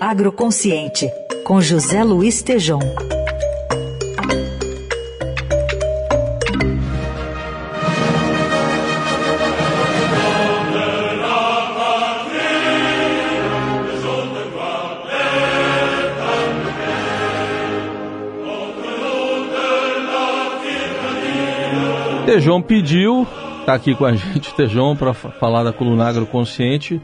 Agroconsciente, com José Luiz Tejom. Tejon pediu, está aqui com a gente, Tejon, para falar da coluna agroconsciente.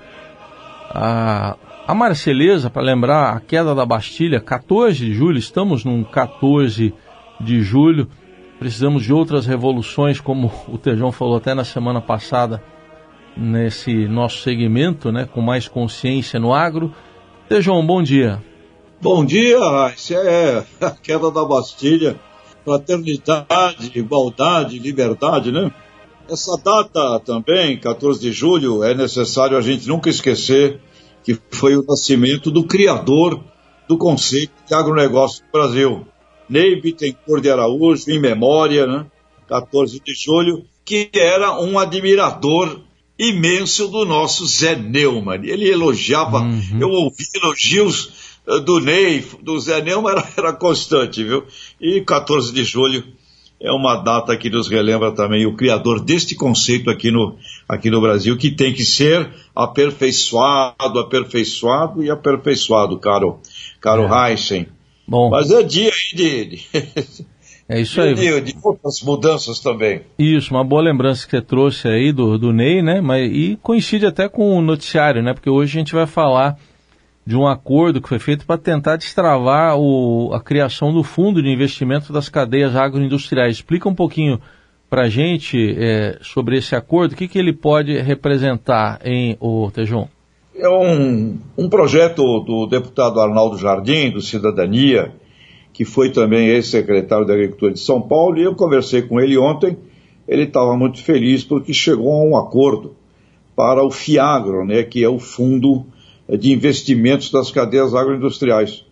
A, a Marceleza, para lembrar, a queda da Bastilha, 14 de julho, estamos num 14 de julho. Precisamos de outras revoluções, como o Tejon falou até na semana passada, nesse nosso segmento, né, com mais consciência no agro. Tejon, bom dia. Bom dia, isso é a queda da Bastilha fraternidade, igualdade, liberdade, né? Essa data também, 14 de julho, é necessário a gente nunca esquecer que foi o nascimento do criador do conceito de agronegócio no Brasil. Ney Bittencourt de Araújo, em memória, né? 14 de julho, que era um admirador imenso do nosso Zé Neumann. Ele elogiava, uhum. eu ouvi elogios do Ney, do Zé Neumann era, era constante, viu? E 14 de julho é uma data que nos relembra também o criador deste conceito aqui no, aqui no Brasil, que tem que ser aperfeiçoado, aperfeiçoado e aperfeiçoado, caro, caro é. Heisen. Bom. Mas é dia de, de... É isso aí. De, de, outras mudanças também. Isso, uma boa lembrança que você trouxe aí do, do Ney, né? Mas, e coincide até com o noticiário, né? Porque hoje a gente vai falar de um acordo que foi feito para tentar destravar o, a criação do fundo de investimento das cadeias agroindustriais. Explica um pouquinho para a gente é, sobre esse acordo, o que, que ele pode representar em o Tejon? É um, um projeto do deputado Arnaldo Jardim, do Cidadania, que foi também ex-secretário da Agricultura de São Paulo, e eu conversei com ele ontem. Ele estava muito feliz porque chegou a um acordo para o FIAGRO, né, que é o fundo de investimentos das cadeias agroindustriais.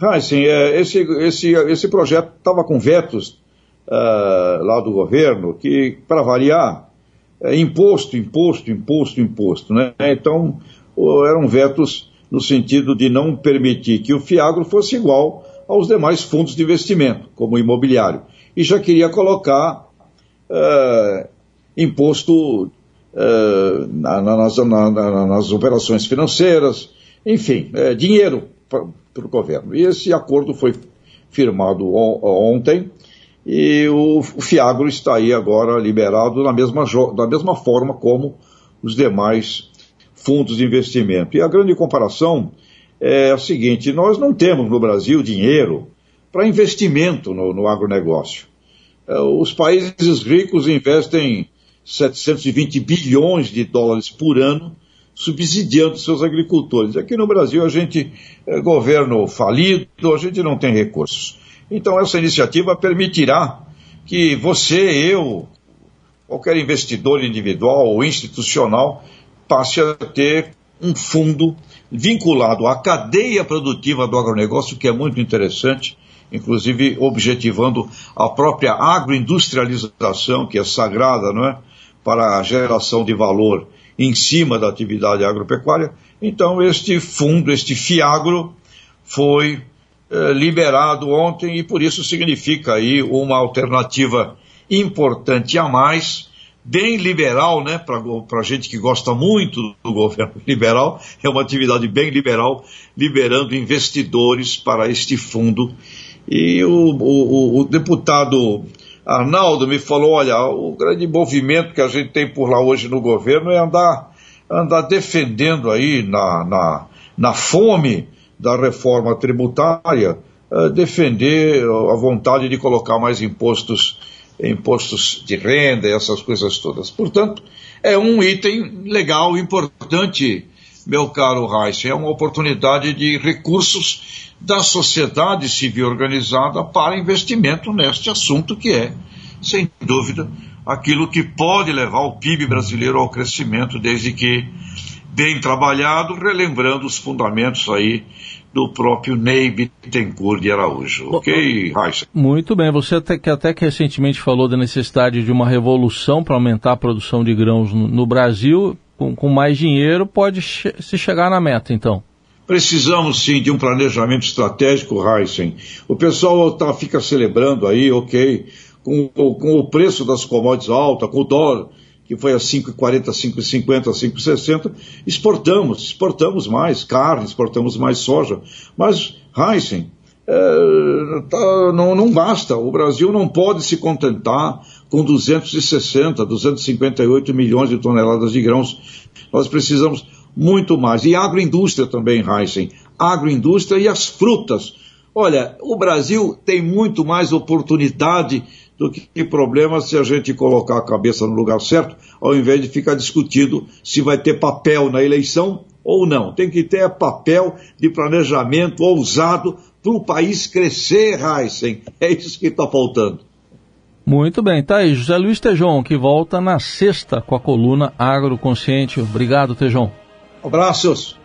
Ah, sim, é, esse, esse, esse projeto estava com vetos uh, lá do governo, que, para variar, é imposto, imposto, imposto, imposto. Né? Então, eram vetos no sentido de não permitir que o FIAGRO fosse igual aos demais fundos de investimento, como o imobiliário. E já queria colocar uh, imposto uh, nas, na, nas, operações financeiras, enfim, é, dinheiro para o governo. E esse acordo foi firmado ontem e o, o Fiagro está aí agora liberado da mesma, da mesma forma como os demais fundos de investimento. E a grande comparação é a seguinte: nós não temos no Brasil dinheiro para investimento no, no agronegócio. É, os países ricos investem 720 bilhões de dólares por ano subsidiando seus agricultores. Aqui no Brasil a gente é governo falido, a gente não tem recursos. Então essa iniciativa permitirá que você, eu, qualquer investidor individual ou institucional passe a ter um fundo vinculado à cadeia produtiva do agronegócio, que é muito interessante, inclusive objetivando a própria agroindustrialização, que é sagrada, não é? Para a geração de valor em cima da atividade agropecuária. Então, este fundo, este FIAGRO, foi eh, liberado ontem e por isso significa aí uma alternativa importante a mais, bem liberal, né, para a gente que gosta muito do governo liberal, é uma atividade bem liberal, liberando investidores para este fundo. E o, o, o deputado Arnaldo me falou: olha, o grande movimento que a gente tem por lá hoje no governo é andar, andar defendendo aí na, na, na fome da reforma tributária, uh, defender a vontade de colocar mais impostos, impostos de renda e essas coisas todas. Portanto, é um item legal, importante, meu caro Reis, é uma oportunidade de recursos da sociedade civil organizada para investimento neste assunto que é, sem dúvida, aquilo que pode levar o PIB brasileiro ao crescimento, desde que bem trabalhado, relembrando os fundamentos aí do próprio Ney Bittencourt de Araújo. Ok, Raíssa? Muito bem. Você até que, até que recentemente falou da necessidade de uma revolução para aumentar a produção de grãos no, no Brasil. Com, com, mais dinheiro pode che se chegar na meta, então. Precisamos sim de um planejamento estratégico, Heisen. O pessoal tá, fica celebrando aí, ok, com, com o preço das commodities alta, com o dólar, que foi a 5,40, 5,50, 5,60, exportamos, exportamos mais carne, exportamos mais soja. Mas, Heisen, é, tá, não, não basta. O Brasil não pode se contentar com 260, 258 milhões de toneladas de grãos. Nós precisamos muito mais. E agroindústria também, Heisen. Agroindústria e as frutas. Olha, o Brasil tem muito mais oportunidade do que problemas se a gente colocar a cabeça no lugar certo, ao invés de ficar discutindo se vai ter papel na eleição ou não. Tem que ter papel de planejamento ousado o país crescer, Heisen. É isso que está faltando. Muito bem, tá aí José Luiz Tejon, que volta na sexta com a coluna Agroconsciente. Obrigado, Tejon. Abraços.